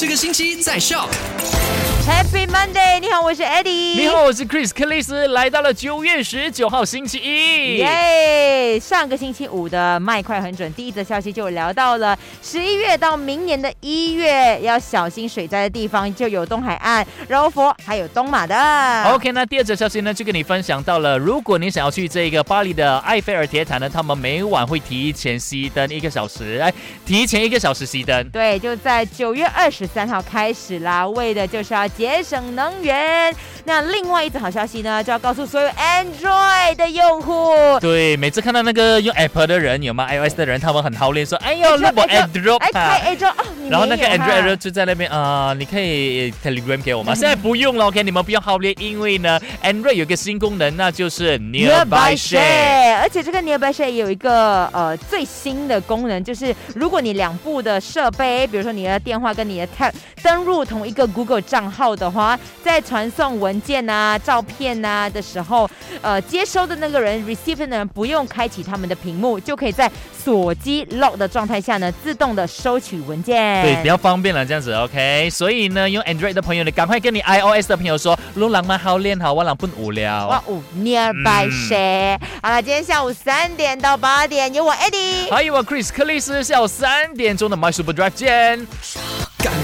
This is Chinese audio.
这个星期在 Shock。Happy Monday！你好，我是 Eddie。你好，我是 Chris 克里斯，来到了九月十九号星期一。耶上个星期五的麦快很准，第一则消息就聊到了十一月到明年的一月要小心水灾的地方就有东海岸、柔佛还有东马的。OK，那第二则消息呢，就跟你分享到了，如果你想要去这个巴黎的埃菲尔铁塔呢，他们每晚会提前熄灯一个小时，哎，提前一个小时熄灯。对，就在九月二十三号开始啦，为的就是要节省能源。那另外一则好消息呢，就要告诉所有 Android 的用户，对，每次看到那个用 Apple 的人，有吗？iOS 的人，他们很好练，说，哎呦，那我 Android 哎，啊开 Android 哦，然后那个 Android 就在那边啊、你可以 Telegram 给我吗？现在不用了，OK，你们不用好练，因为呢，Android 有个新功能，那就是 Nearby Share。而且这个 Nearby Share 也有一个呃最新的功能，就是如果你两部的设备，比如说你的电话跟你的 Tab 登入同一个 Google 账号的话，在传送文件啊、照片啊的时候，呃，接收的那个人 receive 的人不用开启他们的屏幕，就可以在锁机 lock 的状态下呢，自动的收取文件。对，比较方便了，这样子，OK。所以呢，用 Android 的朋友，你赶快跟你 iOS 的朋友说，路狼蛮好练好，我狼不无聊。哇哦，Nearby 嗯、好了，今天下午三点到八点有我 Eddie。还有我 Chris 克里斯，下午三点钟的 My Super Drive 见。